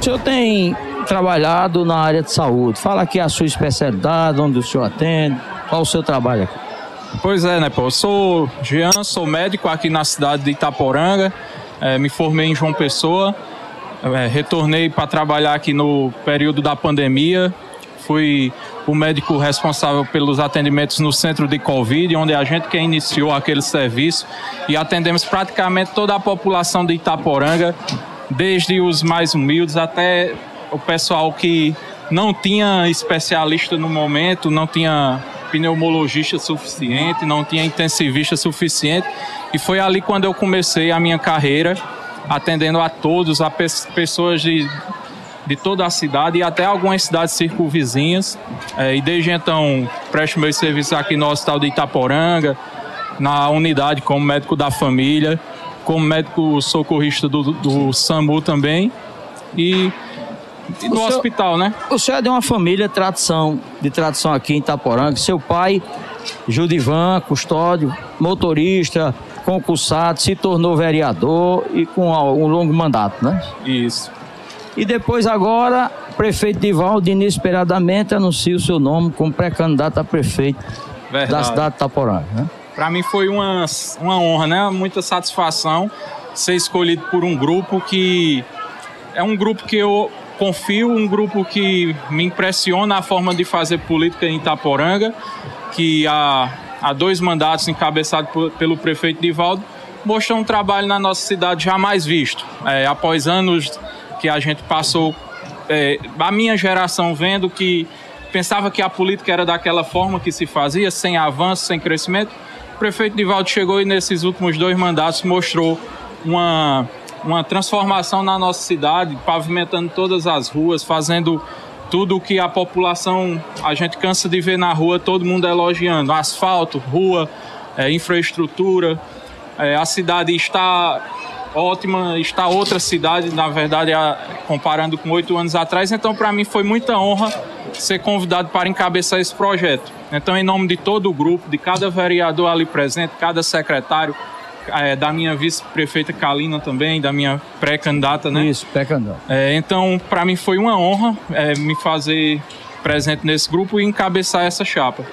O senhor tem trabalhado na área de saúde. Fala aqui a sua especialidade, onde o senhor atende, qual o seu trabalho aqui. Pois é, né, pô? Eu sou Jean, sou médico aqui na cidade de Itaporanga, é, me formei em João Pessoa, é, retornei para trabalhar aqui no período da pandemia, fui o médico responsável pelos atendimentos no centro de Covid, onde a gente que iniciou aquele serviço e atendemos praticamente toda a população de Itaporanga, desde os mais humildes até o pessoal que não tinha especialista no momento, não tinha pneumologista suficiente, não tinha intensivista suficiente. E foi ali quando eu comecei a minha carreira, atendendo a todos, a pessoas de, de toda a cidade e até algumas cidades circunvizinhas. É, e desde então presto meus serviços aqui no Hospital de Itaporanga, na unidade como médico da família, como médico socorrista do, do SAMU também. E no senhor, hospital, né? O senhor é de uma família de tradição, de tradição aqui em Itaporanga. Seu pai, Judivan, custódio, motorista, concursado, se tornou vereador e com um longo mandato, né? Isso. E depois agora, prefeito Divaldo inesperadamente anuncia o seu nome como pré-candidato a prefeito Verdade. da cidade de Itaporanga, né? Para mim foi uma, uma honra, né? Muita satisfação ser escolhido por um grupo que é um grupo que eu confio um grupo que me impressiona a forma de fazer política em Itaporanga, que há, há dois mandatos encabeçados por, pelo prefeito Divaldo, mostrou um trabalho na nossa cidade jamais visto. É, após anos que a gente passou, é, a minha geração vendo que pensava que a política era daquela forma que se fazia, sem avanço, sem crescimento, prefeito Divaldo chegou e nesses últimos dois mandatos mostrou uma uma transformação na nossa cidade, pavimentando todas as ruas, fazendo tudo o que a população, a gente cansa de ver na rua, todo mundo elogiando. Asfalto, rua, é, infraestrutura. É, a cidade está ótima, está outra cidade, na verdade, a, comparando com oito anos atrás. Então, para mim, foi muita honra ser convidado para encabeçar esse projeto. Então, em nome de todo o grupo, de cada vereador ali presente, cada secretário, é, da minha vice-prefeita Kalina também, da minha pré-candidata, né? Isso, pré-candidata. É, então, para mim foi uma honra é, me fazer presente nesse grupo e encabeçar essa chapa.